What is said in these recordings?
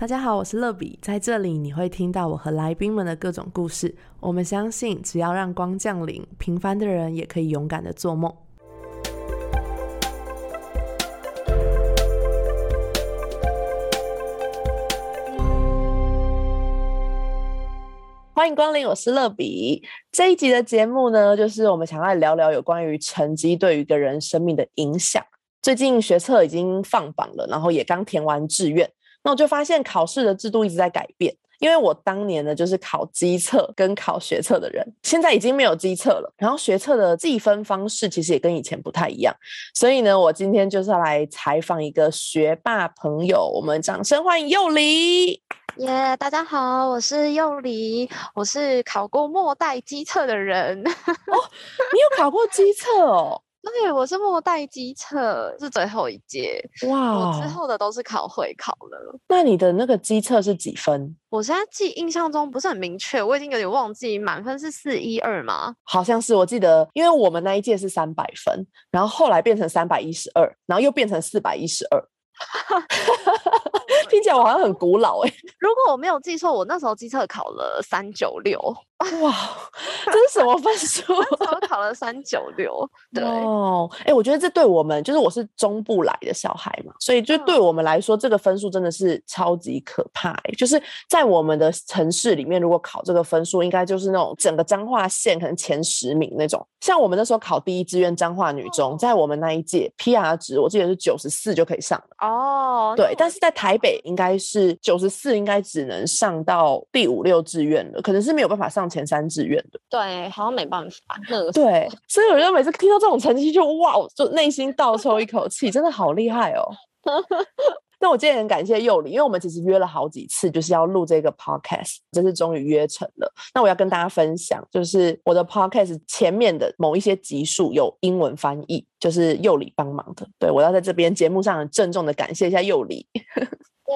大家好，我是乐比，在这里你会听到我和来宾们的各种故事。我们相信，只要让光降临，平凡的人也可以勇敢的做梦。欢迎光临，我是乐比。这一集的节目呢，就是我们想要聊聊有关于成绩对于一个人生命的影响。最近学测已经放榜了，然后也刚填完志愿。那我就发现考试的制度一直在改变，因为我当年呢就是考机测跟考学测的人，现在已经没有机测了，然后学测的计分方式其实也跟以前不太一样，所以呢，我今天就是要来采访一个学霸朋友，我们掌声欢迎幼梨。耶，大家好，我是幼梨，我是考过末代机测的人。哦，你有考过机测哦？对，我是末代机测，是最后一届。哇，我之后的都是考会考了。那你的那个机测是几分？我现在记印象中不是很明确，我已经有点忘记，满分是四一二吗？好像是，我记得，因为我们那一届是三百分，然后后来变成三百一十二，然后又变成四百一十二。听起来我好像很古老哎。如果我没有记错，我那时候机测考了三九六。哇，这是什么分数？我考了三九六。对哦，哎，我觉得这对我们，就是我是中部来的小孩嘛，所以就对我们来说，这个分数真的是超级可怕。就是在我们的城市里面，如果考这个分数，应该就是那种整个彰化县可能前十名那种。像我们那时候考第一志愿彰化女中，在我们那一届 PR 值，我记得是九十四就可以上了。哦，对，但是在台北应该是九十四，应该只能上到第五六志愿了，可能是没有办法上。前三志愿的，对，好像没办法。那个对，所以我觉得每次听到这种成绩，就哇，就内心倒抽一口气，真的好厉害哦。那我今天很感谢佑里，因为我们其实约了好几次，就是要录这个 podcast，这次终于约成了。那我要跟大家分享，就是我的 podcast 前面的某一些集数有英文翻译，就是佑里帮忙的。对我要在这边节目上郑重的感谢一下佑里。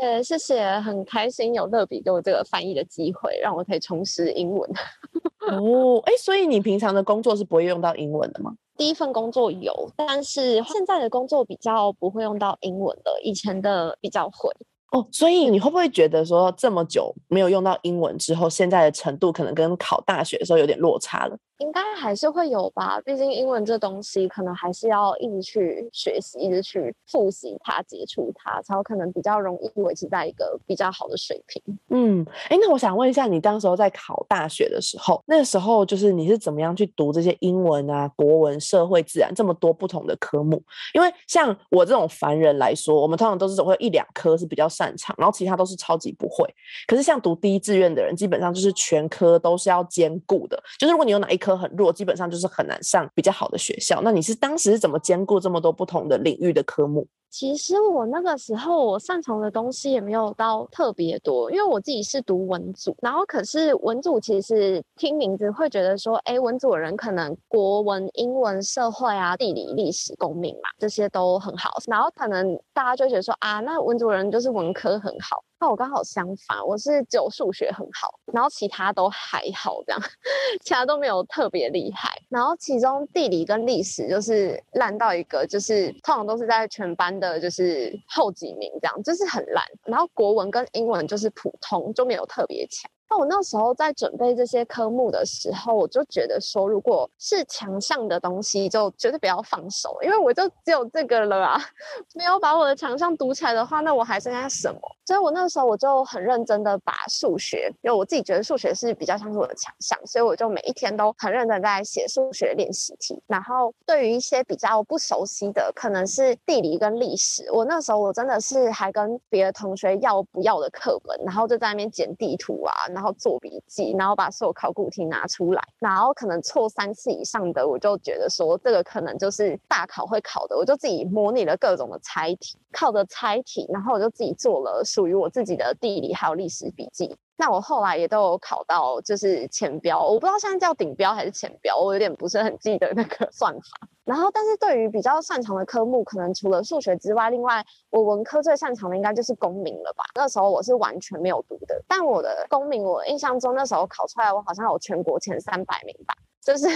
对，谢谢，很开心有乐比给我这个翻译的机会，让我可以重拾英文。哦，哎，所以你平常的工作是不会用到英文的吗？第一份工作有，但是现在的工作比较不会用到英文的，以前的比较会。哦，所以你会不会觉得说这么久没有用到英文之后，现在的程度可能跟考大学的时候有点落差了？应该还是会有吧，毕竟英文这东西可能还是要一直去学习，一直去复习它、接触它，才有可能比较容易维持在一个比较好的水平。嗯，哎，那我想问一下，你当时候在考大学的时候，那时候就是你是怎么样去读这些英文啊、国文、社会、自然这么多不同的科目？因为像我这种凡人来说，我们通常都是只会有一两科是比较擅长，然后其他都是超级不会。可是像读第一志愿的人，基本上就是全科都是要兼顾的，就是如果你有哪一科。很弱，基本上就是很难上比较好的学校。那你是当时是怎么兼顾这么多不同的领域的科目？其实我那个时候我擅长的东西也没有到特别多，因为我自己是读文组，然后可是文组其实听名字会觉得说，哎，文组的人可能国文、英文、社会啊、地理、历史、公民嘛，这些都很好，然后可能大家就觉得说啊，那文组人就是文科很好。那我刚好相反，我是只有数学很好，然后其他都还好，这样，其他都没有特别厉害。然后其中地理跟历史就是烂到一个，就是通常都是在全班的的就是后几名这样，就是很烂。然后国文跟英文就是普通，就没有特别强。那我那时候在准备这些科目的时候，我就觉得说，如果是强项的东西，就绝对不要放手，因为我就只有这个了啊！没有把我的强项读起来的话，那我还剩下什么？所以我那时候我就很认真的把数学，因为我自己觉得数学是比较像是我的强项，所以我就每一天都很认真在写数学练习题。然后对于一些比较不熟悉的，可能是地理跟历史，我那时候我真的是还跟别的同学要不要的课本，然后就在那边剪地图啊，然后做笔记，然后把所有考古题拿出来，然后可能错三次以上的，我就觉得说这个可能就是大考会考的，我就自己模拟了各种的猜题，靠着猜题，然后我就自己做了。属于我自己的地理还有历史笔记，那我后来也都有考到，就是前标，我不知道现在叫顶标还是前标，我有点不是很记得那个算法。然后，但是对于比较擅长的科目，可能除了数学之外，另外我文科最擅长的应该就是公民了吧？那时候我是完全没有读的，但我的公民，我印象中那时候考出来，我好像有全国前三百名吧，就是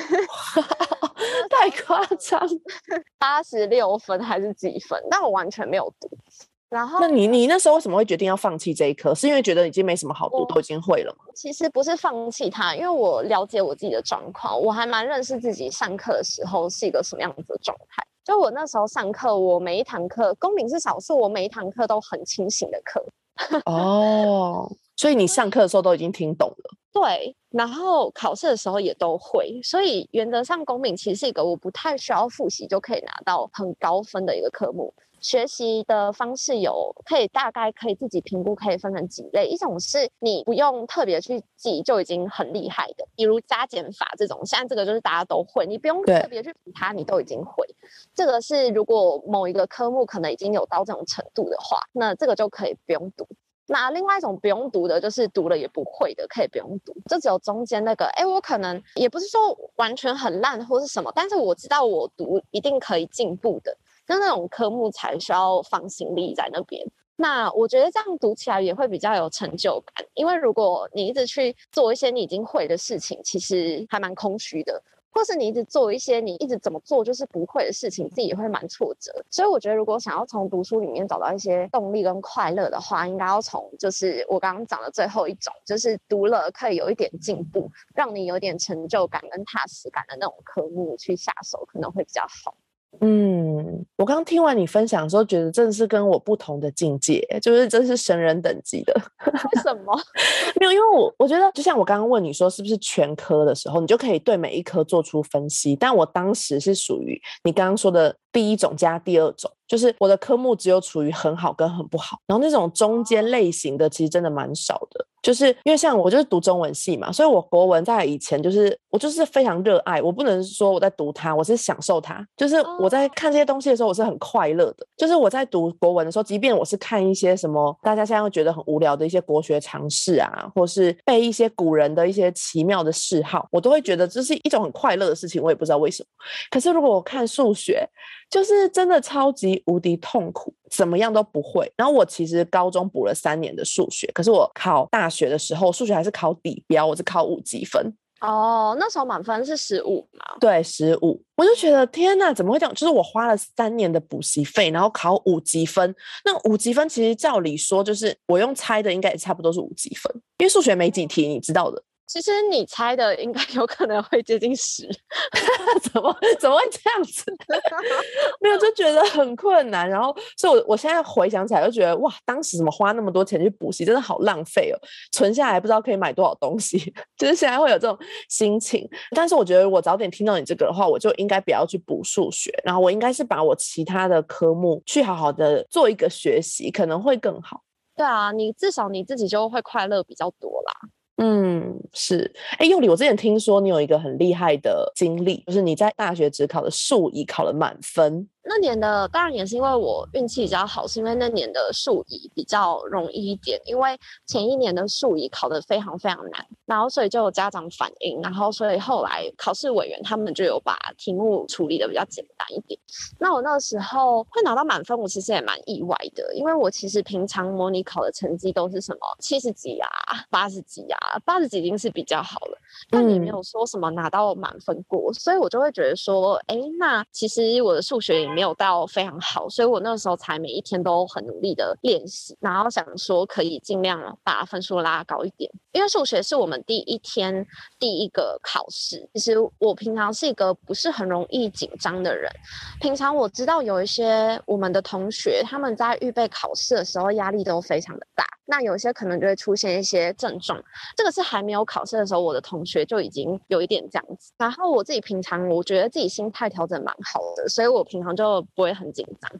太夸张，八十六分还是几分？但我完全没有读。然后，那你你那时候为什么会决定要放弃这一科？是因为觉得已经没什么好读，都已经会了吗？其实不是放弃它，因为我了解我自己的状况，我还蛮认识自己上课的时候是一个什么样子的状态。就我那时候上课，我每一堂课，公民是少数，我每一堂课都很清醒的课。哦，所以你上课的时候都已经听懂了。对，然后考试的时候也都会，所以原则上公民其实是一个我不太需要复习就可以拿到很高分的一个科目。学习的方式有可以大概可以自己评估，可以分成几类。一种是你不用特别去记就已经很厉害的，比如加减法这种，现在这个就是大家都会，你不用特别去比它，你都已经会。这个是如果某一个科目可能已经有到这种程度的话，那这个就可以不用读。那另外一种不用读的，就是读了也不会的，可以不用读。就只有中间那个，哎，我可能也不是说完全很烂或是什么，但是我知道我读一定可以进步的。那那种科目才需要放心力在那边。那我觉得这样读起来也会比较有成就感，因为如果你一直去做一些你已经会的事情，其实还蛮空虚的；或是你一直做一些你一直怎么做就是不会的事情，自己也会蛮挫折。所以我觉得，如果想要从读书里面找到一些动力跟快乐的话，应该要从就是我刚刚讲的最后一种，就是读了可以有一点进步，让你有点成就感跟踏实感的那种科目去下手，可能会比较好。嗯，我刚听完你分享的时候，觉得真的是跟我不同的境界，就是真是神人等级的。为什么？没有，因为我我觉得，就像我刚刚问你说是不是全科的时候，你就可以对每一科做出分析。但我当时是属于你刚刚说的第一种加第二种。就是我的科目只有处于很好跟很不好，然后那种中间类型的其实真的蛮少的。就是因为像我就是读中文系嘛，所以我国文在以前就是我就是非常热爱，我不能说我在读它，我是享受它。就是我在看这些东西的时候，我是很快乐的。就是我在读国文的时候，即便我是看一些什么大家现在会觉得很无聊的一些国学常识啊，或是背一些古人的一些奇妙的嗜好，我都会觉得这是一种很快乐的事情。我也不知道为什么。可是如果我看数学，就是真的超级无敌痛苦，怎么样都不会。然后我其实高中补了三年的数学，可是我考大学的时候，数学还是考底标，我是考五级分。哦，那时候满分是十五嘛？对，十五。我就觉得天哪，怎么会这样？就是我花了三年的补习费，然后考五级分。那五级分其实照理说，就是我用猜的，应该也差不多是五级分，因为数学没几题，你知道的。其实你猜的应该 有可能会接近十，怎么怎么会这样子？没有就觉得很困难，然后所以，我我现在回想起来就觉得哇，当时怎么花那么多钱去补习，真的好浪费哦！存下来不知道可以买多少东西，就是现在会有这种心情。但是我觉得，我早点听到你这个的话，我就应该不要去补数学，然后我应该是把我其他的科目去好好的做一个学习，可能会更好。对啊，你至少你自己就会快乐比较多啦。嗯，是。哎，佑里，我之前听说你有一个很厉害的经历，就是你在大学只考了数一考了满分。那年的当然也是因为我运气比较好，是因为那年的数乙比较容易一点，因为前一年的数乙考得非常非常难，然后所以就有家长反映，然后所以后来考试委员他们就有把题目处理的比较简单一点。那我那时候会拿到满分，我其实也蛮意外的，因为我其实平常模拟考的成绩都是什么七十几啊、八十几啊，八十几已经是比较好了，但也没有说什么拿到满分过，所以我就会觉得说，哎，那其实我的数学也。没有到非常好，所以我那时候才每一天都很努力的练习，然后想说可以尽量把分数拉高一点。因为数学是我们第一天第一个考试，其实我平常是一个不是很容易紧张的人。平常我知道有一些我们的同学他们在预备考试的时候压力都非常的大，那有些可能就会出现一些症状。这个是还没有考试的时候，我的同学就已经有一点这样子。然后我自己平常我觉得自己心态调整蛮好的，所以我平常就。不会很紧张，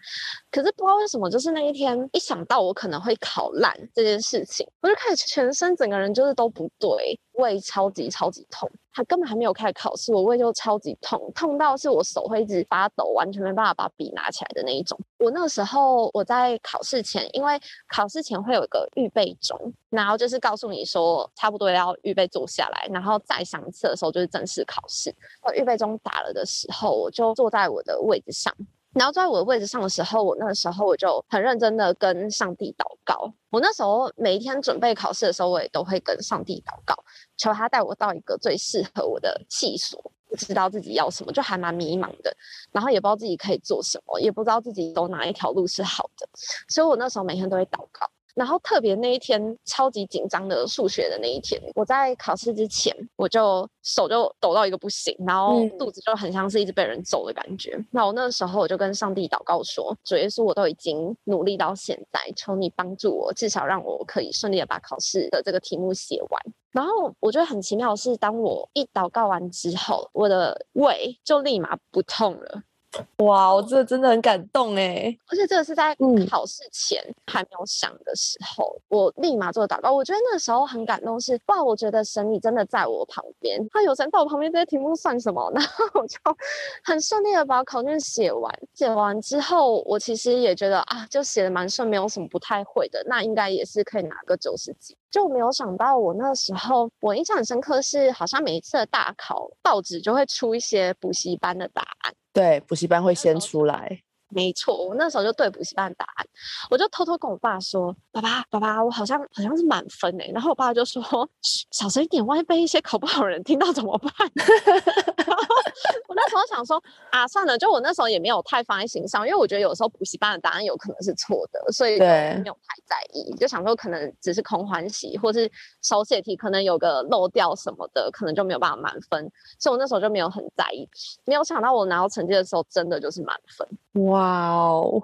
可是不知道为什么，就是那一天一想到我可能会考烂这件事情，我就开始全身整个人就是都不对。胃超级超级痛，他根本还没有开始考试，我胃就超级痛，痛到是我手会一直发抖，完全没办法把笔拿起来的那一种。我那个时候我在考试前，因为考试前会有一个预备钟，然后就是告诉你说差不多要预备坐下来，然后再上一次的时候就是正式考试。预备钟打了的时候，我就坐在我的位置上。然后坐在我的位置上的时候，我那个时候我就很认真的跟上帝祷告。我那时候每一天准备考试的时候，我也都会跟上帝祷告，求他带我到一个最适合我的系所。不知道自己要什么，就还蛮迷茫的，然后也不知道自己可以做什么，也不知道自己走哪一条路是好的，所以我那时候每天都会祷告。然后特别那一天超级紧张的数学的那一天，我在考试之前我就手就抖到一个不行，然后肚子就很像是一直被人揍的感觉。那我那个时候我就跟上帝祷告说：“主耶稣，我都已经努力到现在，求你帮助我，至少让我可以顺利的把考试的这个题目写完。”然后我觉得很奇妙的是，当我一祷告完之后，我的胃就立马不痛了。哇，我这真的很感动哎！而且这个是在考试前还没有想的时候，我立马做祷告。我觉得那时候很感动，是哇，我觉得神你真的在我旁边。他有神在我旁边，这些题目算什么？然后我就很顺利的把考卷写完。写完之后，我其实也觉得啊，就写的蛮顺，没有什么不太会的，那应该也是可以拿个九十几。就没有想到，我那时候我印象很深刻，是好像每一次的大考，报纸就会出一些补习班的答案。对，补习班会先出来。没错，我那时候就对补习班答案，我就偷偷跟我爸说：“爸爸，爸爸，我好像好像是满分哎。”然后我爸就说：“小声一点，万一被一些考不好的人听到怎么办？” 我那时候想说：“啊，算了，就我那时候也没有太放在心上，因为我觉得有时候补习班的答案有可能是错的，所以没有太在意，就想说可能只是空欢喜，或是手写题可能有个漏掉什么的，可能就没有办法满分，所以我那时候就没有很在意。没有想到我拿到成绩的时候，真的就是满分。”哇哦！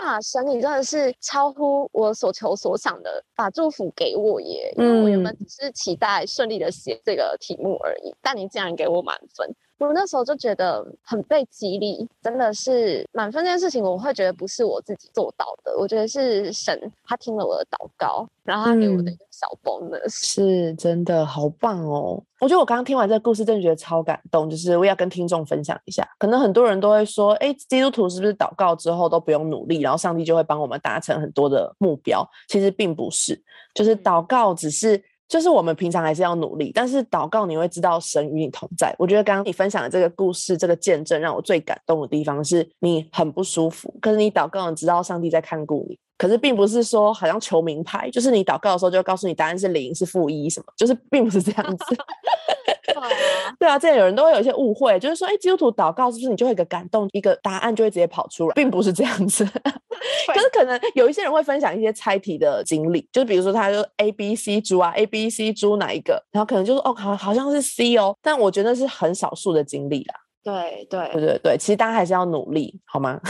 啊，神，你真的是超乎我所求所想的，把祝福给我耶！因为我原本只是期待顺利的写这个题目而已，但你竟然给我满分。我那时候就觉得很被激励，真的是满分这件事情，我会觉得不是我自己做到的，我觉得是神他听了我的祷告，然后他给我的一个小 bonus，是真的好棒哦！我觉得我刚刚听完这个故事，真的觉得超感动，就是我要跟听众分享一下。可能很多人都会说，哎，基督徒是不是祷告之后都不用努力，然后上帝就会帮我们达成很多的目标？其实并不是，就是祷告只是。就是我们平常还是要努力，但是祷告你会知道神与你同在。我觉得刚刚你分享的这个故事、这个见证，让我最感动的地方是你很不舒服，可是你祷告，你知道上帝在看顾你。可是并不是说好像求名牌，就是你祷告的时候就告诉你答案是零、是负一什么，就是并不是这样子。对啊，这样有人都会有一些误会，就是说，哎，基督徒祷告是不是你就会一个感动，一个答案就会直接跑出来，并不是这样子。可是可能有一些人会分享一些猜题的经历，就是比如说他就 A B C 猪啊，A B C 猪哪一个，然后可能就说哦，好好像是 C 哦，但我觉得是很少数的经历啦。对对对对对，其实大家还是要努力，好吗？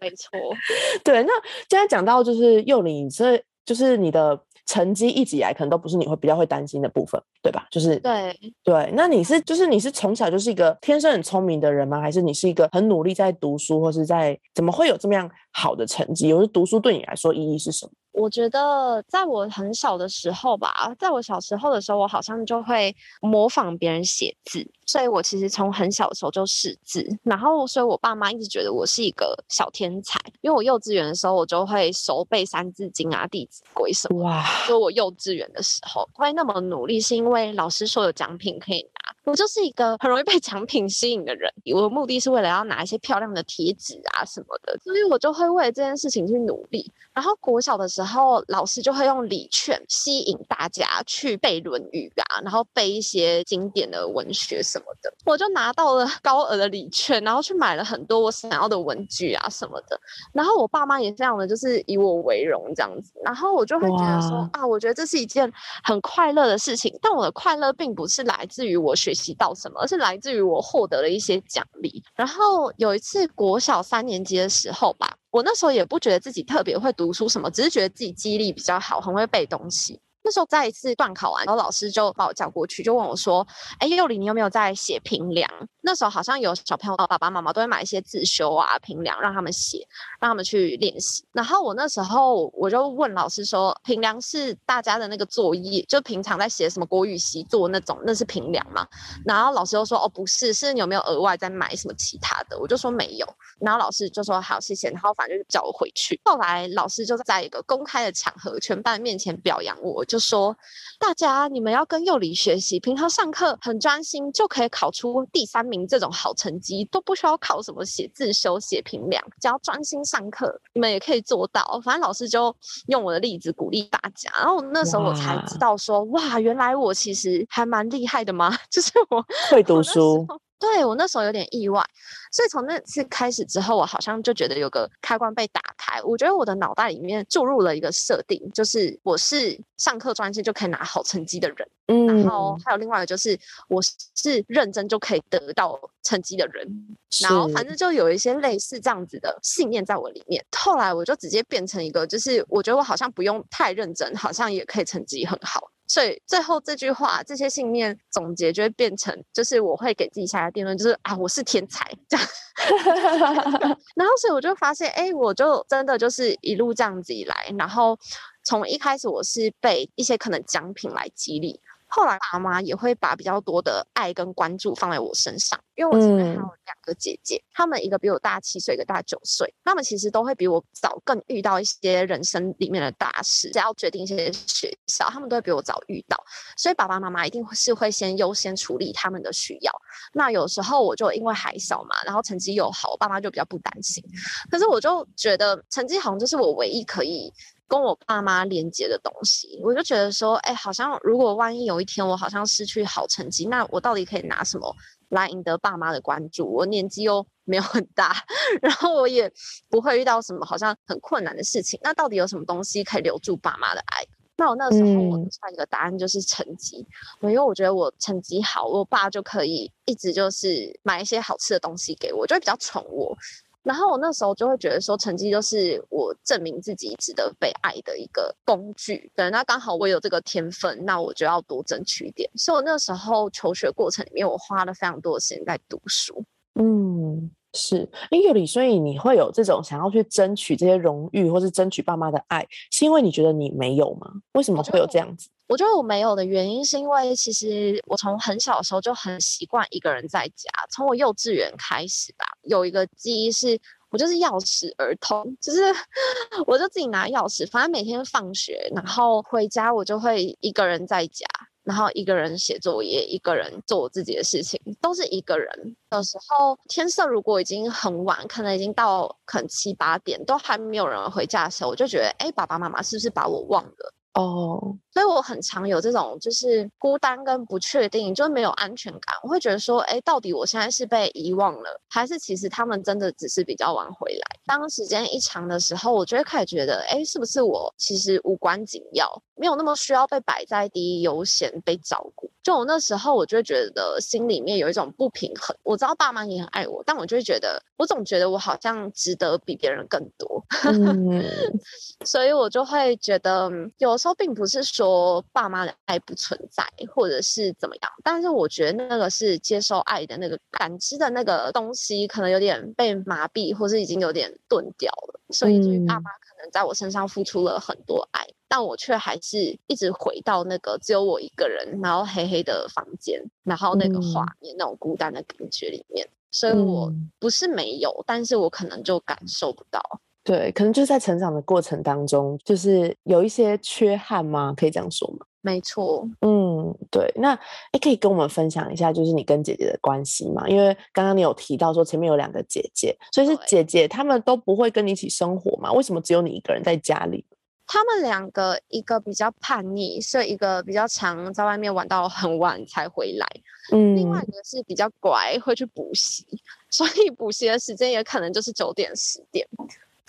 没错。对，那现在讲到就是幼林，这就是你的成绩一直以来可能都不是你会比较会担心的部分，对吧？就是对对，那你是就是你是从小就是一个天生很聪明的人吗？还是你是一个很努力在读书，或是在怎么会有这么样？好的成绩，有是读书对你来说意义是什么？我觉得在我很小的时候吧，在我小时候的时候，我好像就会模仿别人写字，所以我其实从很小的时候就识字，然后所以我爸妈一直觉得我是一个小天才，因为我幼稚园的时候我就会熟背三字经啊、弟子规什么。哇！就我幼稚园的时候会那么努力，是因为老师说有奖品可以拿。我就是一个很容易被奖品吸引的人，我的目的是为了要拿一些漂亮的贴纸啊什么的，所以我就会为了这件事情去努力。然后国小的时候，老师就会用礼券吸引大家去背《论语》啊，然后背一些经典的文学什么的。我就拿到了高额的礼券，然后去买了很多我想要的文具啊什么的。然后我爸妈也这样的就是以我为荣这样子。然后我就会觉得说啊，我觉得这是一件很快乐的事情。但我的快乐并不是来自于我学习到什么，而是来自于我获得了一些奖励。然后有一次国小三年级的时候吧。我那时候也不觉得自己特别会读书什么，只是觉得自己记忆力比较好，很会背东西。那时候再一次断考完，然后老师就把我叫过去，就问我说：“哎，幼里，你有没有在写评量？”那时候好像有小朋友爸爸妈妈都会买一些自修啊平量，让他们写，让他们去练习。然后我那时候我就问老师说：“平量是大家的那个作业，就平常在写什么国语习作那种，那是平量吗？”然后老师又说：“哦，不是，是你有没有额外在买什么其他的？”我就说没有。然后老师就说：“好，谢谢。”然后反正就叫我回去。后来老师就在一个公开的场合，全班面前表扬我。就说大家你们要跟幼理学习，平常上课很专心就可以考出第三名这种好成绩，都不需要靠什么写自修、写评量，只要专心上课，你们也可以做到。反正老师就用我的例子鼓励大家，然后那时候我才知道说，哇，原来我其实还蛮厉害的嘛？就是我会读书。对我那时候有点意外，所以从那次开始之后，我好像就觉得有个开关被打开。我觉得我的脑袋里面注入了一个设定，就是我是上课专心就可以拿好成绩的人。嗯，然后还有另外一个就是我是认真就可以得到成绩的人。然后反正就有一些类似这样子的信念在我里面。后来我就直接变成一个，就是我觉得我好像不用太认真，好像也可以成绩很好。所以最后这句话，这些信念总结就会变成，就是我会给自己下的定论，就是啊，我是天才这样。然后所以我就发现，哎，我就真的就是一路这样子以来，然后从一开始我是被一些可能奖品来激励。后来爸妈也会把比较多的爱跟关注放在我身上，因为我前面还有两个姐姐，她们一个比我大七岁，一个大九岁，她们其实都会比我早更遇到一些人生里面的大事，只要决定一些学校，她们都会比我早遇到，所以爸爸妈妈一定是会先优先处理他们的需要。那有时候我就因为还小嘛，然后成绩又好，我爸妈就比较不担心。可是我就觉得成绩好像就是我唯一可以。跟我爸妈连接的东西，我就觉得说，哎，好像如果万一有一天我好像失去好成绩，那我到底可以拿什么来赢得爸妈的关注？我年纪又 没有很大，然后我也不会遇到什么好像很困难的事情，那到底有什么东西可以留住爸妈的爱？那我那时候我下一个答案就是成绩，因为我觉得我成绩好，我爸就可以一直就是买一些好吃的东西给我，就会比较宠我。然后我那时候就会觉得说，成绩就是我证明自己值得被爱的一个工具。对，那刚好我有这个天分，那我就要多争取一点。所以我那时候求学过程里面，我花了非常多的时间在读书。嗯，是。因为李所以你会有这种想要去争取这些荣誉，或是争取爸妈的爱，是因为你觉得你没有吗？为什么会有这样子？我觉得我没有的原因，是因为其实我从很小的时候就很习惯一个人在家。从我幼稚园开始吧，有一个记忆是，我就是钥匙儿童，就是 我就自己拿钥匙，反正每天放学然后回家，我就会一个人在家，然后一个人写作业，一个人做自己的事情，都是一个人。有时候天色如果已经很晚，可能已经到可能七八点，都还没有人回家的时候，我就觉得，哎，爸爸妈妈是不是把我忘了？哦，所以我很常有这种就是孤单跟不确定，就是没有安全感。我会觉得说，哎，到底我现在是被遗忘了，还是其实他们真的只是比较晚回来？当时间一长的时候，我就会开始觉得，哎，是不是我其实无关紧要，没有那么需要被摆在第一优先被照顾？就我那时候，我就会觉得心里面有一种不平衡。我知道爸妈也很爱我，但我就会觉得，我总觉得我好像值得比别人更多。所以我就会觉得有。时候并不是说爸妈的爱不存在，或者是怎么样，但是我觉得那个是接受爱的那个感知的那个东西，可能有点被麻痹，或是已经有点钝掉了。所以，就是爸妈可能在我身上付出了很多爱，但我却还是一直回到那个只有我一个人，然后黑黑的房间，然后那个画面那种孤单的感觉里面。所以我不是没有，但是我可能就感受不到。对，可能就是在成长的过程当中，就是有一些缺憾吗？可以这样说吗？没错，嗯，对。那哎，可以跟我们分享一下，就是你跟姐姐的关系吗？因为刚刚你有提到说前面有两个姐姐，所以是姐姐她们都不会跟你一起生活吗？为什么只有你一个人在家里？他们两个，一个比较叛逆，所以一个比较常在外面玩到很晚才回来。嗯，另外一个是比较乖，会去补习，所以补习的时间也可能就是九点十点。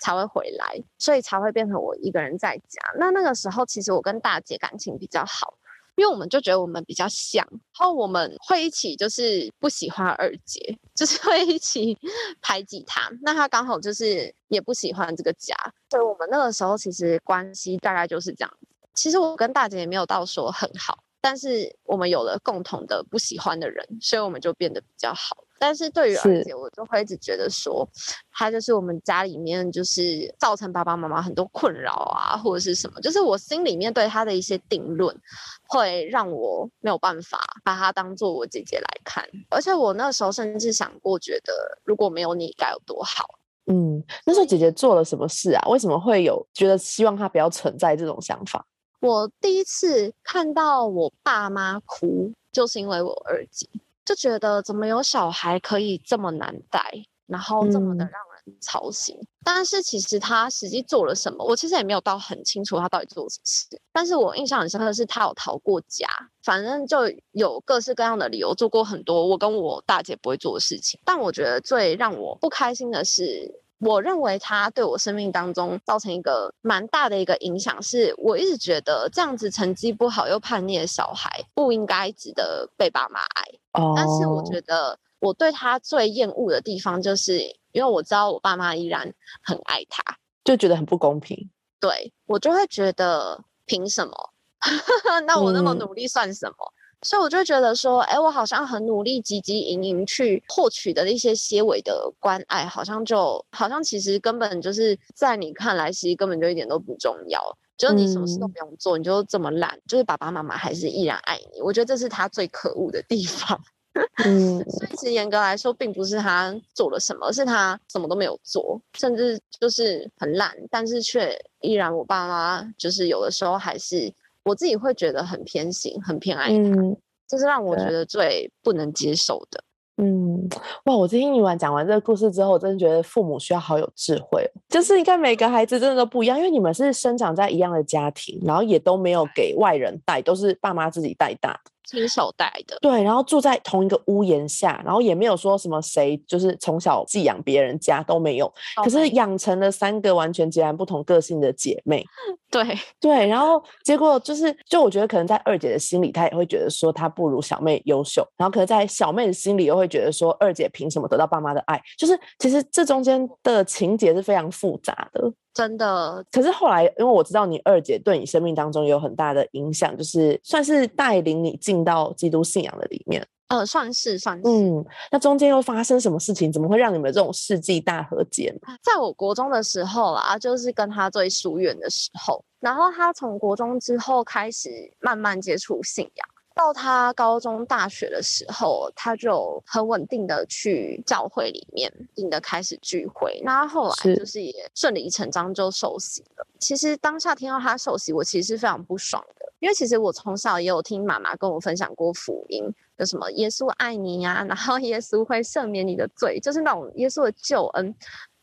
才会回来，所以才会变成我一个人在家。那那个时候，其实我跟大姐感情比较好，因为我们就觉得我们比较像，然后我们会一起就是不喜欢二姐，就是会一起排挤她。那她刚好就是也不喜欢这个家，所以我们那个时候其实关系大概就是这样。其实我跟大姐也没有到说很好，但是我们有了共同的不喜欢的人，所以我们就变得比较好。但是对于二姐，我就会一直觉得说，她就是我们家里面就是造成爸爸妈妈很多困扰啊，或者是什么，就是我心里面对她的一些定论，会让我没有办法把她当做我姐姐来看。而且我那时候甚至想过，觉得如果没有你该有多好。嗯，那时候姐姐做了什么事啊？为什么会有觉得希望她不要存在这种想法？我第一次看到我爸妈哭，就是因为我二姐，就觉得怎么有小孩可以这么难带，然后这么的嗯让人操心。但是其实他实际做了什么，我其实也没有到很清楚他到底做了什么事。但是我印象很深刻的是，他有逃过家，反正就有各式各样的理由做过很多我跟我大姐不会做的事情。但我觉得最让我不开心的是。我认为他对我生命当中造成一个蛮大的一个影响，是我一直觉得这样子成绩不好又叛逆的小孩不应该值得被爸妈爱。哦，但是我觉得我对他最厌恶的地方，就是因为我知道我爸妈依然很爱他，就觉得很不公平。对我就会觉得凭什么？那我那么嗯努力算什么？所以我就会觉得说，哎，我好像很努力、汲汲营营去获取的一些些微的关爱，好像就好像其实根本就是在你看来，其实根本就一点都不重要。就是你什么事都嗯不用做，你就这么懒，就是爸爸妈妈还是依然爱你。我觉得这是他最可恶的地方。嗯，所以其实严格来说，并不是他做了什么，是他什么都没有做，甚至就是很懒，但是却依然我爸妈就是有的时候还是我自己会觉得很偏心，很偏爱他，嗯这是让我觉得最不能接受的。嗯，哇！我听你完讲完这个故事之后，我真的觉得父母需要好有智慧哦，就是你看每个孩子真的都不一样，因为你们是生长在一样的家庭，然后也都没有给外人带，都是爸妈自己带大的。亲手带的，对，然后住在同一个屋檐下，然后也没有说什么谁就是从小寄养别人家都没有，可是养成了三个完全截然不同个性的姐妹。对 对，然后结果就是，就我觉得可能在二姐的心里，她也会觉得说她不如小妹优秀，然后可能在小妹的心里又会觉得说二姐凭什么得到爸妈的爱？就是其实这中间的情节是非常复杂的。真的可是后来，因为我知道你二姐对你生命当中有很大的影响，就是算是带领你进到基督信仰的里面。呃，算是算是。嗯，那中间又发生什么事情？怎么会让你们这种世纪大和解呢？在我国中的时候啊，就是跟他最疏远的时候，然后他从国中之后开始慢慢接触信仰，到他高中、大学的时候，他就很稳定的去教会里面，稳定的开始聚会。那他后来就是也顺理成章就受洗了。其实当下听到他受洗，我其实是非常不爽的，因为其实我从小也有听妈妈跟我分享过福音，有什么耶稣爱你呀、然后耶稣会赦免你的罪，就是那种耶稣的救恩。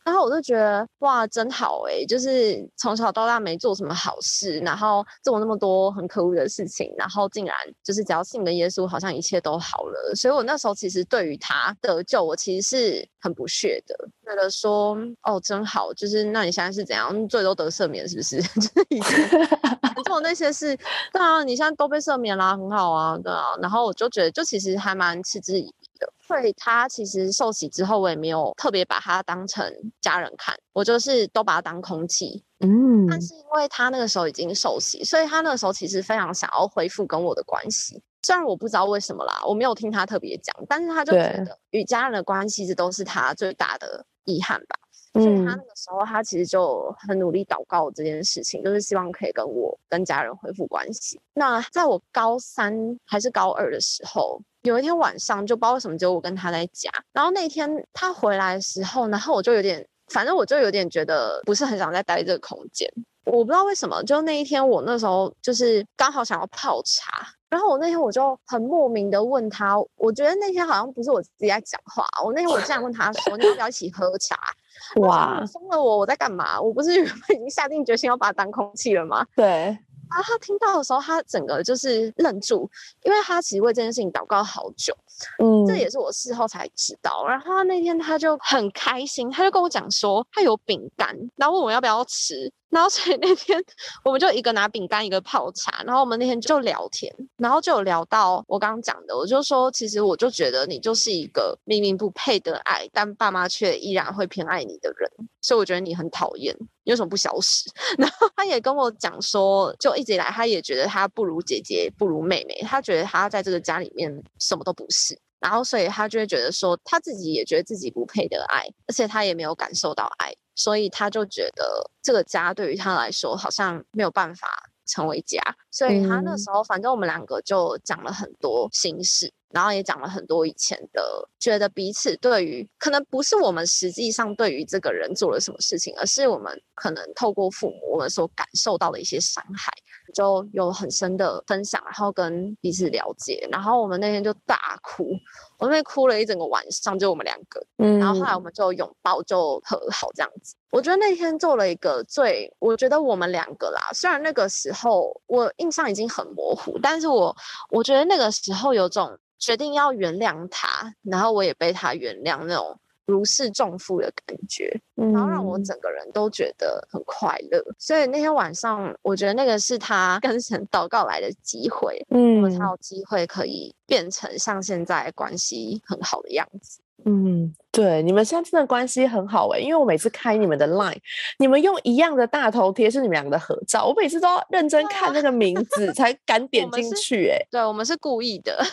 然后我就觉得哇，真好诶、就是从小到大没做什么好事，然后做那么多很可恶的事情，然后竟然就是只要信了耶稣，好像一切都好了。所以我那时候其实对于他得救，我其实是很不屑的，觉得说哦真好，就是那你现在是怎样最多得赦免是不是？就是以前 做的那些事，对啊，你现在都被赦免啦，很好啊，对啊。然后我就觉得，就其实还蛮嗤之以鼻的。所以他其实受洗之后，我也没有特别把他当成家人看，我就是都把他当空气。嗯，但是因为他那个时候已经受洗，所以他那个时候其实非常想要恢复跟我的关系。虽然我不知道为什么啦，我没有听他特别讲，但是他就觉得与家人的关系，这都是他最大的遗憾吧。所以他那嗯个时候，他其实就很努力祷告这件事情，就是希望可以跟我跟家人恢复关系。那在我高三还是高二的时候，有一天晚上，就不知道为什么，只有我跟他在家。然后那天他回来的时候，然后我就有点，反正我就有点觉得不是很想再待这个空间。我不知道为什么，就那一天我那时候就是刚好想要泡茶，然后我那天我就很莫名的问他，我觉得那天好像不是我自己在讲话，我那天我竟然问他说，你要不要一起喝茶？哇你，疯了我，我在干嘛？我不是已经下定决心要把它当空气了吗？对，啊他听到的时候，他整个就是愣住，因为他其实为这件事情祷告好久，嗯，这也是我事后才知道。然后他那天他就很开心，他就跟我讲说他有饼干，然后问我要不要吃。然后所以那天我们就一个拿饼干，一个泡茶，然后我们那天就聊天，然后就有聊到我刚刚讲的，我就说其实我就觉得你就是一个明明不配得爱，但爸妈却依然会偏爱你的人，所以我觉得你很讨厌，你为什么不消失？然后他也跟我讲说，就一直以来他也觉得他不如姐姐，不如妹妹，他觉得他在这个家里面什么都不是。然后，所以他就会觉得说，他自己也觉得自己不配得爱，而且他也没有感受到爱，所以他就觉得这个家对于他来说好像没有办法成为家。所以他那嗯时候，反正我们两个就讲了很多心事，然后也讲了很多以前的，觉得彼此对于可能不是我们实际上对于这个人做了什么事情，而是我们可能透过父母我们所感受到的一些伤害。就有很深的分享，然后跟彼此了解，然后我们那天就大哭，我那边哭了一整个晚上，就我们两个，嗯。然后后来我们就拥抱，就和好这样子。我觉得那天做了一个最，我觉得我们两个啦，虽然那个时候我印象已经很模糊，但是我我觉得那个时候有种决定要原谅他，然后我也被他原谅那种如释重负的感觉。嗯然后让我整个人都觉得很快乐。所以那天晚上，我觉得那个是他跟神祷告来的机会，我嗯我才有机会可以变成像现在关系很好的样子。嗯，对，你们现在真的关系很好诶、因为我每次开你们的 Line，你们用一样的大头贴是你们两个的合照，我每次都要认真看那个名字 才敢点进去诶、对我们是故意的，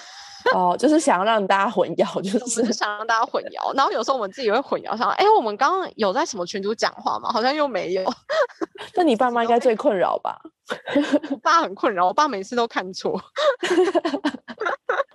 哦，就是想要让大家混淆，就是想让大家混淆。然后有时候我们自己会混淆，想哎，我们刚刚有在什么群组讲话吗？好像又没有。那你爸妈应该最 困扰吧？我爸很困扰，我爸每次都看错。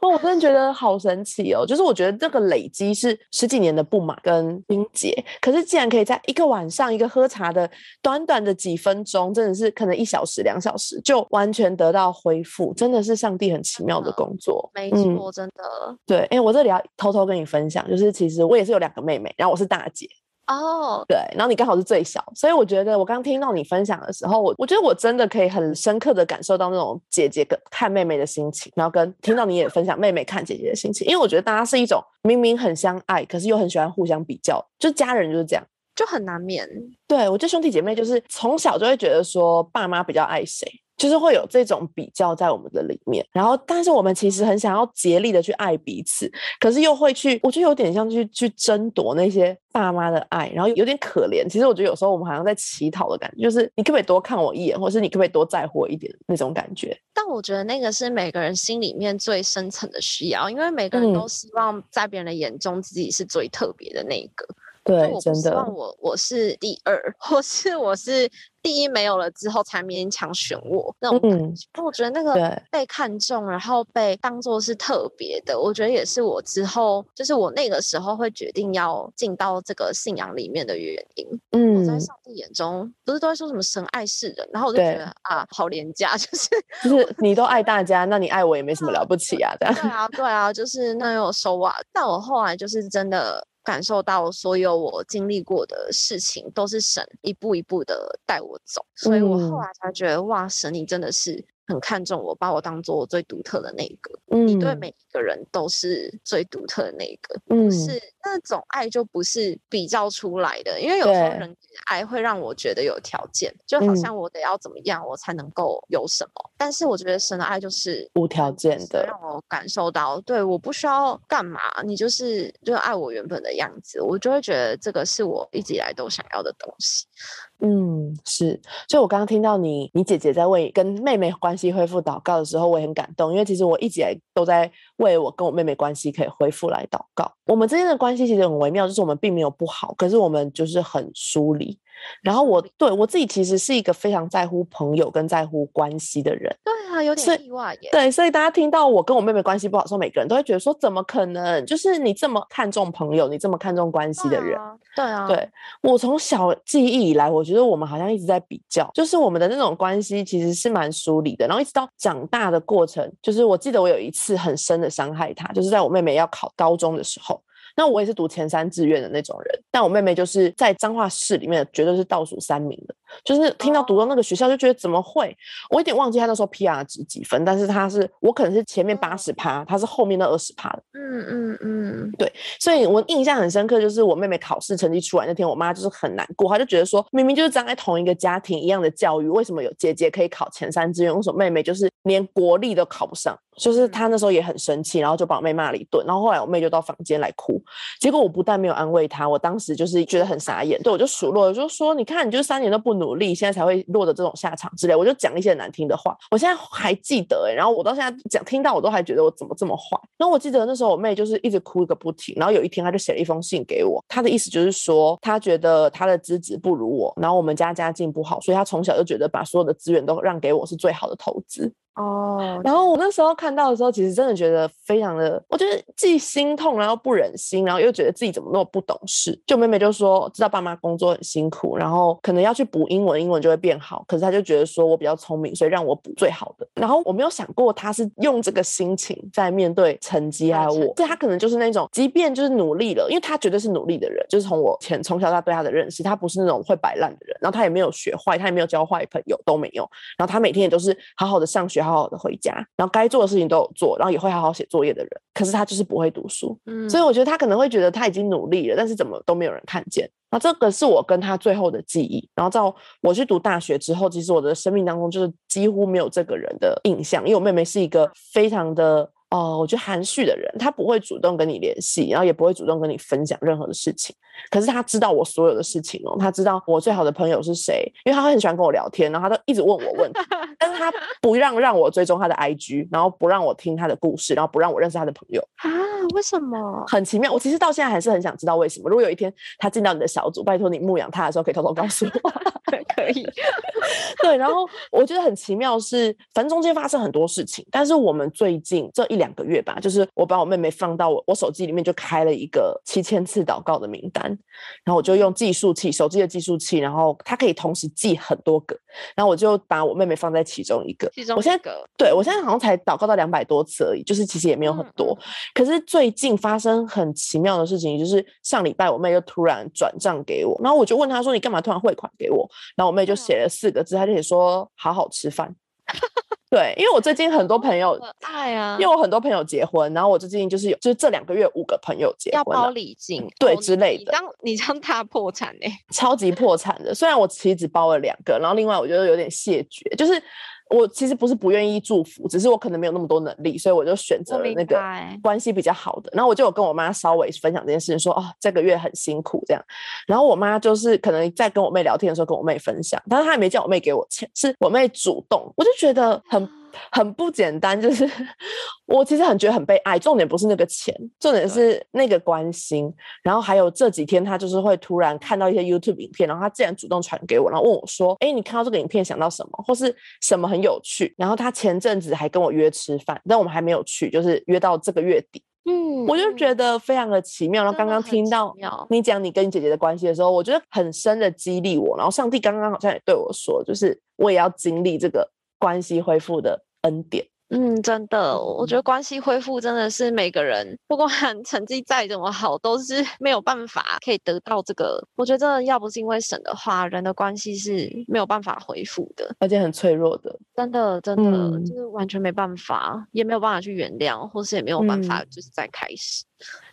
哦，我真的觉得好神奇哦！就是我觉得这个累积是十几年的不满跟冰结，可是竟然可以在一个晚上、一个喝茶的短短的几分钟，真的是可能一小时、两小时就完全得到恢复，真的是上帝很奇妙的的工作。没嗯错，真的。对，哎，我这里要偷偷跟你分享，就是其实我也是有两个妹妹，然后我是大姐，哦，对，然后你刚好是最小，所以我觉得我刚听到你分享的时候，我我觉得我真的可以很深刻的感受到那种姐姐跟看妹妹的心情，然后跟听到你也分享妹妹看姐姐的心情，因为我觉得大家是一种明明很相爱，可是又很喜欢互相比较，就家人就是这样。就很难免。对我觉得兄弟姐妹就是从小就会觉得说爸妈比较爱谁，就是会有这种比较在我们的里面。然后，但是我们其实很想要竭力的去爱彼此，可是又会去，我觉得有点像去去争夺那些爸妈的爱，然后有点可怜。其实我觉得有时候我们好像在乞讨的感觉，就是你可不可以多看我一眼，或是你可不可以多在乎我一点那种感觉。但我觉得那个是每个人心里面最深层的需要，因为每个人嗯都希望在别人的眼中自己是最特别的那一个。就对，我真的希望，我我是第二，或是我是第一没有了之后才勉强选我那种感嗯觉。我觉得那个，被看中，然后被当做是特别的，我觉得也是我之后就是我那个时候会决定要进到这个信仰里面的原因。嗯我在嗯，上帝眼中不是都在说什么神爱世人，然后我就觉得啊，好廉价，就是就是你都爱大家，那你爱我也没什么了不起啊，这样。对啊，对啊，就是那有收啊。但我后来就是真的感受到，所有我经历过的事情都是神一步一步的带我走，所以我后嗯。来才觉得，哇，神你真的是很看重我，把我当做我最独特的那一个。嗯，你对每一个人都是最独特的那一个，嗯。不是那种爱就不是比较出来的，因为有时候人给爱会让我觉得有条件，就好嗯。像我得要怎么样我才能够有什么，但是我觉得神的爱就是无条件的让我感受到，对，我不需要干嘛，你就是就爱我原本的样子，我就会觉得这个是我一直以来都想要的东西。嗯，是，所以我刚刚听到你，你姐姐在为跟妹妹关系恢复祷告的时候，我也很感动，因为其实我一直都在为我跟我妹妹关系可以恢复来祷告。我们之间的关系其实很微妙，就是我们并没有不好，可是我们就是很疏离。然后我对我自己其实是一个非常在乎朋友跟在乎关系的人，对啊，有点意外耶。对，所以大家听到我跟我妹妹关系不好的时候，每个人都会觉得说，怎么可能？就是你这么看重朋友，你这么看重关系的人，对啊，对啊，对我从小记忆以来，我觉得我们好像一直在比较，就是我们的那种关系其实是蛮疏离的。然后一直到长大的过程，就是我记得我有一次很深的伤害她，就是在我妹妹要考高中的时候。那我也是读前三志愿的那种人，但我妹妹就是在彰化市里面绝对是倒数三名的。就是听到读到那个学校，就觉得怎么会？我有点忘记他那时候 PR 值几分，但是他是我可能是前面八十趴，他是后面那二十趴的。嗯嗯嗯，对所以我印象很深刻，就是我妹妹考试成绩出来那天，我妈就是很难过，她就觉得说，明明就是长在同一个家庭一样的教育，为什么有姐姐可以考前三志愿，为什么妹妹就是连国立都考不上？就是她那时候也很生气，然后就把我妹骂了一顿，然后后来我妹就到房间来哭，结果我不但没有安慰她，我当时就是觉得很傻眼，对我就数落，我就说，你看你就是三年都不努努力，现在才会落得这种下场之类，我就讲一些难听的话，我现在还记得哎、然后我到现在讲听到我都还觉得我怎么这么坏，然后我记得那时候我妹就是一直哭个不停，然后有一天她就写了一封信给我，她的意思就是说她觉得她的资质不如我，然后我们家家境不好，所以她从小就觉得把所有的资源都让给我是最好的投资。哦，然后我那时候看到的时候，其实真的觉得非常的，我觉得既心痛，然后不忍心，然后又觉得自己怎么那么不懂事。就妹妹就说，知道爸妈工作很辛苦，然后可能要去补英文，英文就会变好。可是她就觉得说我比较聪明，所以让我补最好的。然后我没有想过她是用这个心情在面对成绩还有我，所以她可能就是那种，即便就是努力了，因为她绝对是努力的人，就是从我前从小到大对她的认识，她不是那种会摆烂的人，然后她也没有学坏，她也没有交坏朋友，都没有。然后她每天也都是好好的上学，好好的回家。然后该做的事情都有做，然后也会好好写作业的人，可是他就是不会读书，嗯所以我觉得他可能会觉得他已经努力了，但是怎么都没有人看见。那这个是我跟他最后的记忆。然后到我去读大学之后，其实我的生命当中就是几乎没有这个人的印象，因为我妹妹是一个非常的。哦，我觉得含蓄的人，他不会主动跟你联系，然后也不会主动跟你分享任何的事情。可是他知道我所有的事情哦，他知道我最好的朋友是谁，因为他会很喜欢跟我聊天，然后他都一直问我问题，但是他不让让我追踪他的 IG，然后不让我听他的故事，然后不让我认识他的朋友，啊，为什么？很奇妙。我其实到现在还是很想知道为什么。如果有一天他进到你的小组，拜托你牧养他的时候，可以偷偷告诉我。可以，对，然后我觉得很奇妙是，反正中间发生很多事情，但是我们最近这一两个月吧，就是我把我妹妹放到我我手机里面，就开了一个七千次祷告的名单，然后我就用计数器，手机的计数器，然后它可以同时记很多个，然后我就把我妹妹放在其中一个。其中我现在对我现在好像才祷告到两百多次而已，就是其实也没有很嗯多。可是最近发生很奇妙的事情，就是上礼拜我妹又突然转账给我，然后我就问她说：“你干嘛突然汇款给我？”然后我妹就嗯写了四个字，她就写说：“好好吃饭。” 对，因为我最近很多朋友，可爱啊，因为我很多朋友结婚，然后我最近就是有，就是这两个月五个朋友结婚要包，礼金，对哦之类的你这样你这样大破产哎、超级破产的。虽然我其实只包了两个，然后另外我觉得有点谢绝，就是我其实不是不愿意祝福，只是我可能没有那么多能力，所以我就选择了那个白关系比较好的。然后我就有跟我妈稍微分享这件事情，说哦这个月很辛苦这样。然后我妈就是可能在跟我妹聊天的时候跟我妹分享，但是她也没叫我妹给我钱，是我妹主动，我就觉得很。很不简单，就是 我其实很觉得很被爱。重点不是那个钱，重点是那个关心。然后还有这几天，他就是会突然看到一些 YouTube 影片，然后他竟然主动传给我，然后问我说：“哎，你看到这个影片想到什么，或是什么很有趣？”然后他前阵子还跟我约吃饭，但我们还没有去，就是约到这个月底。嗯我就觉嗯得非常的奇妙。然后刚刚听到你讲你跟你姐姐的关系的时候，我觉得很深的激励我。然后上帝刚刚好像也对我说，就是我也要经历这个关系恢复的恩典。嗯，真的，我觉嗯得关系恢复真的是每个人，不管 成绩再怎么好，都是 没有办法可以得到这个。我觉得真的要不是因为神的话，人的关系是没有办法恢复的。而且很脆弱的。真的，真的、嗯就是完全没办法，也没有办法去原谅，或是也没有办法嗯就是再开始。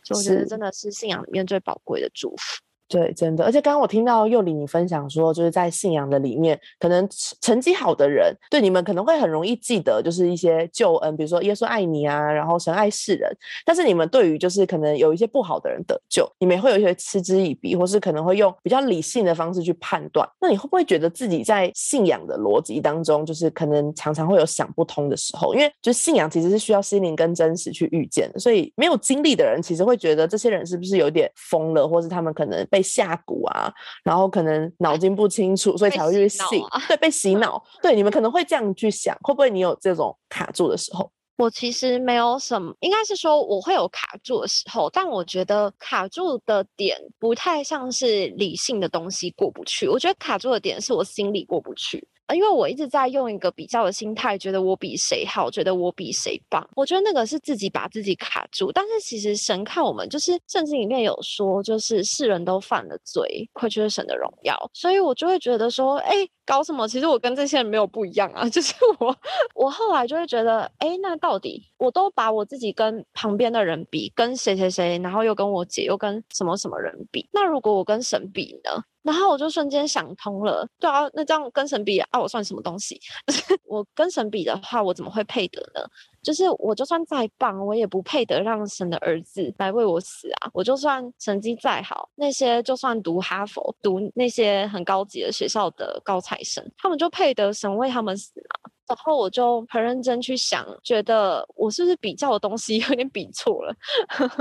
所以我觉得真的是信仰里面最宝贵的祝福。对，真的，而且刚刚我听到佑里你分享说，就是在信仰的里面，可能成绩好的人，对你们可能会很容易记得，就是一些救恩，比如说耶稣爱你啊，然后神爱世人。但是你们对于就是可能有一些不好的人得救，你们也会有一些嗤之以鼻，或是可能会用比较理性的方式去判断。那你会不会觉得自己在信仰的逻辑当中，就是可能常常会有想不通的时候？因为就信仰其实是需要心灵跟真实去遇见的，所以没有经历的人，其实会觉得这些人是不是有点疯了，或是他们可能被下蛊啊，然后可能脑筋不清楚，所以才会去洗脑信，啊对，被洗脑。对，你们可能会这样去想，会不会你有这种卡住的时候？我其实没有什么，应该是说我会有卡住的时候，但我觉得卡住的点不太像是理性的东西过不去，我觉得卡住的点是我心里过不去。因为我一直在用一个比较的心态，觉得我比谁好，觉得我比谁棒。我觉得那个是自己把自己卡住。但是其实神看我们，就是圣经里面有说，就是世人都犯了罪，亏缺神的荣耀。所以我就会觉得说，哎，搞什么？其实我跟这些人没有不一样啊。就是我，我后来就会觉得，哎，那到底我都把我自己跟旁边的人比，跟谁谁谁，然后又跟我姐，又跟什么什么人比。那如果我跟神比呢？然后我就瞬间想通了，对啊，那这样跟神比啊，我算什么东西？我跟神比的话，我怎么会配得呢？就是我就算再棒，我也不配得让神的儿子来为我死啊！我就算成绩再好，那些就算读哈佛、读那些很高级的学校的高材生，他们就配得神为他们死啊！然后我就很认真去想，觉得我是不是比较的东西 有点比错了，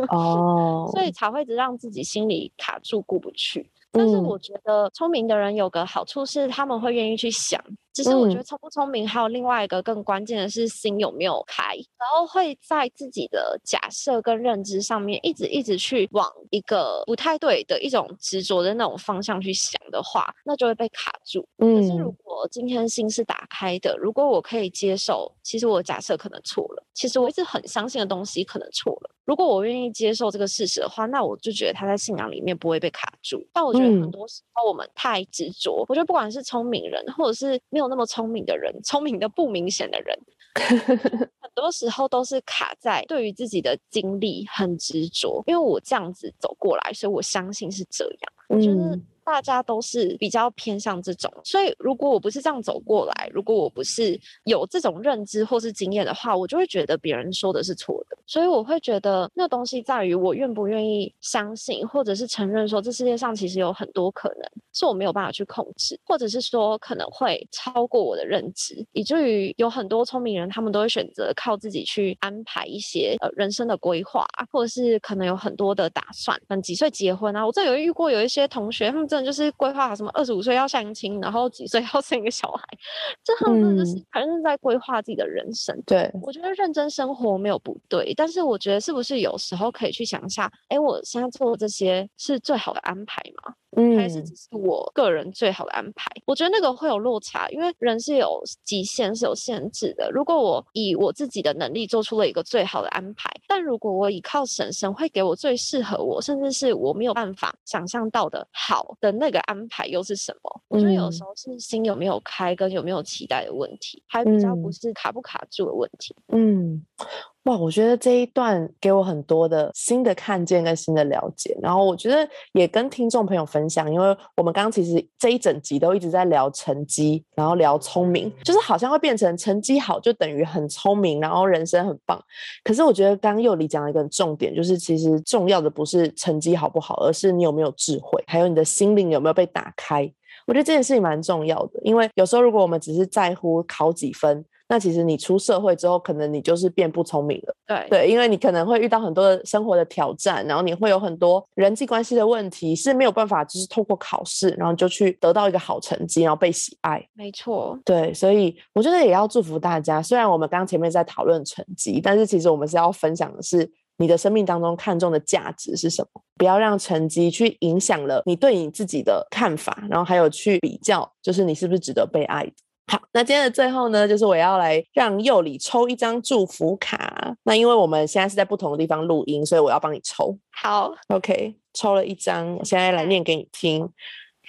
哦 所以才会一直让自己心里卡住过不去。但是嗯我觉得聪明的人有个好处是，他们会愿意去想只是我觉得聪不聪明，还有另外一个更关键的是心有没有开，然后会在自己的假设跟认知上面一直一直去往一个不太对的一种执着的那种方向去想的话，那就会被卡住。可是如果今天心是打开的，如果我可以接受，其实我假设可能错了，其实我一直很相信的东西可能错了。如果我愿意接受这个事实的话，那我就觉得他在信仰里面不会被卡住。但我觉得很多时候我们太执着，我觉得不管是聪明人，或者是没有那么聪明的人，聪明的不明显的人，很多时候都是卡在对于自己的经历很执着。因为我这样子走过来，所以我相信是这样。我觉得。大家都是比较偏向这种，所以如果我不是这样走过来，如果我不是有这种认知或是经验的话，我就会觉得别人说的是错的。所以我会觉得那东西在于我愿不愿意相信，或者是承认说这世界上其实有很多可能是我没有办法去控制，或者是说可能会超过我的认知，以至于有很多聪明人他们都会选择靠自己去安排一些呃人生的规划，或者是可能有很多的打算，嗯，几岁结婚啊？我这有遇过有一些同学，他们真就是规划什么二十五岁要相亲，然后几岁要生一个小孩，这他们就是反正在规划自己的人生。对我觉得认真生活没有不对，但是我觉得是不是有时候可以去想一下，哎，我现在做这些是最好的安排吗？还是只是我个人最好的安排？我觉得那个会有落差，因为人是有极限、是有限制的。如果我以我自己的能力做出了一个最好的安排，但如果我依靠神，神会给我最适合我，甚至是我没有办法想象到的好的那个安排又是什么？我觉得有时候是心有没有开，跟有没有期待的问题，还比较不是卡不卡住的问题。嗯。哇，我觉得这一段给我很多的新的看见跟新的了解，然后我觉得也跟听众朋友分享，因为我们刚刚其实这一整集都一直在聊成绩，然后聊聪明，就是好像会变成成绩好就等于很聪明，然后人生很棒。可是我觉得刚刚佑里讲了一个重点，就是其实重要的不是成绩好不好，而是你有没有智慧，还有你的心灵有没有被打开。我觉得这件事情蛮重要的，因为有时候如果我们只是在乎考几分。那其实你出社会之后，可能你就是变不聪明了。对对，因为你可能会遇到很多的生活的挑战，然后你会有很多人际关系的问题，是没有办法就是透过考试，然后就去得到一个好成绩，然后被喜爱。没错，对，所以我觉得也要祝福大家。虽然我们刚刚前面在讨论成绩，但是其实我们是要分享的是你的生命当中看重的价值是什么，不要让成绩去影响了你对你自己的看法，然后还有去比较，就是你是不是值得被爱的。好，那今天的最后呢，就是我要来让佑里抽一张祝福卡。那因为我们现在是在不同的地方录音，所以我要帮你抽。好，OK，抽了一张，我现在来念给你听。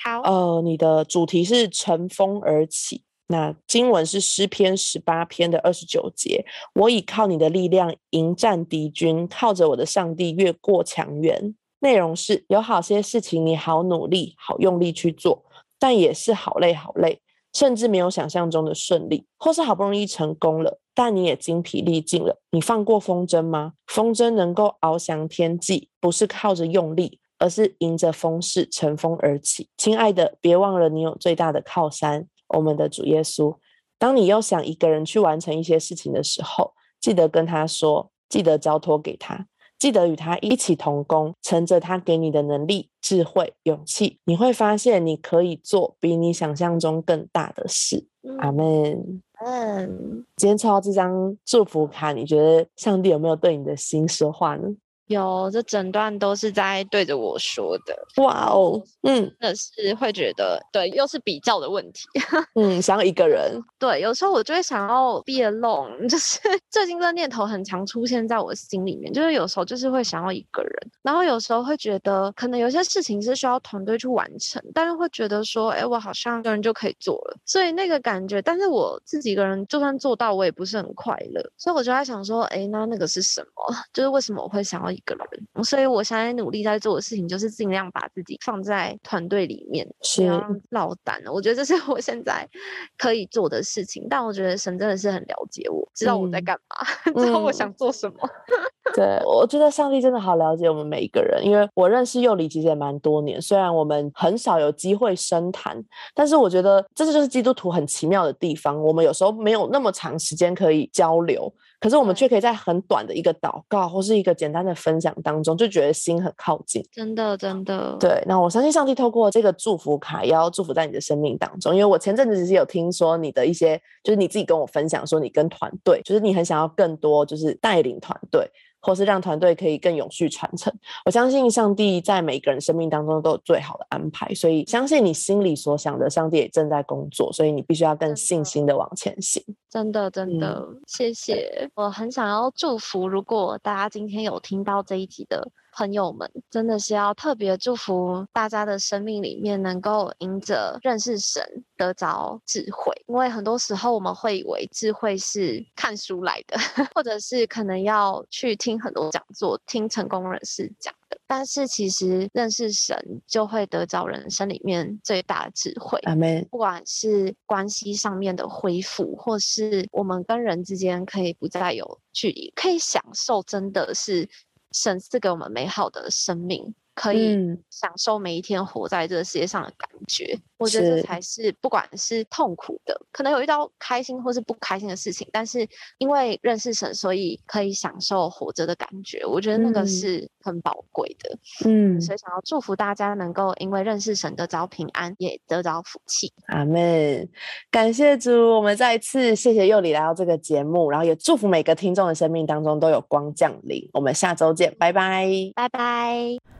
好，呃，你的主题是乘风而起。那经文是诗篇十八篇的二十九节。我倚靠你的力量迎战敌军，靠着我的上帝越过墙垣。内容是有好些事情你好努力、好用力去做，但也是好累、好累。甚至没有想象中的顺利，或是好不容易成功了，但你也精疲力尽了。你放过风筝吗？风筝能够翱翔天际，不是靠着用力，而是迎着风势乘风而起。亲爱的，别忘了你有最大的靠山，我们的主耶稣。当你又想一个人去完成一些事情的时候，记得跟他说，记得交托给他。记得与他一起同工，乘着他给你的能力、智慧、勇气，你会发现你可以做比你想象中更大的事。阿门。嗯，今天抽到这张祝福卡，你觉得上帝有没有对你的心说话呢？有，这整段都是在对着我说的。哇哦，嗯，那是会觉得，对，又是比较的问题。嗯，想要一个人。对，有时候我就会想要 be alone，就是 最近这念头很常出现在我心里面。就是有时候就是会想要一个人，然后有时候会觉得，可能有些事情是需要团队去完成，但是会觉得说，哎，我好像一个人就可以做了。所以那个感觉，但是我自己一个人就算做到，我也不是很快乐。所以我就在想说，哎，那那个是什么？就是为什么我会想要？一个人，所以我现在努力在做的事情就是尽量把自己放在团队里面，不要落单了。我觉得这是我现在可以做的事情。但我觉得神真的是很了解我，知道我在干嘛，知道我想做什么。对，我觉得上帝真的好了解我们每一个人，因为我认识幼里其实也蛮多年，虽然我们很少有机会深谈，但是我觉得这就是基督徒很奇妙的地方，我们有时候没有那么长时间可以交流。可是我们却可以在很短的一个祷告或是一个简单的分享当中，就觉得心很靠近。真的，真的。对，那我相信上帝透过这个祝福卡，也要祝福在你的生命当中。因为我前阵子其实有听说你的一些，就是你自己跟我分享说，你跟团队，就是你很想要更多，就是带领团队。或是让团队可以更永续传承，我相信上帝在每个人生命当中都有最好的安排，所以相信你心里所想的，上帝也正在工作，所以你必须要更信心的往前行。真的，真的，谢谢。我很想要祝福，如果大家今天有听到这一集的。朋友们，真的是要特别祝福大家的生命里面能够迎着认识神得着智慧，因为很多时候我们会以为智慧是看书来的，或者是可能要去听很多讲座、听成功人士讲的，但是其实认识神就会得着人生里面最大的智慧。阿门。不管是关系上面的恢复，或是我们跟人之间可以不再有距离，可以享受，真的是。神赐给我们美好的生命。可以享受每一天活在这个世界上的感觉，我觉得这才是不管是痛苦的，可能有遇到开心或是不开心的事情，但是因为认识神，所以可以享受活着的感觉。我觉得那个是很宝贵的。嗯，所以想要祝福大家能够因为认识神得着平安，也得着福气。阿门。感谢主，我们再一次谢谢佑里来到这个节目，然后也祝福每个听众的生命当中都有光降临。我们下周见，拜拜，拜拜。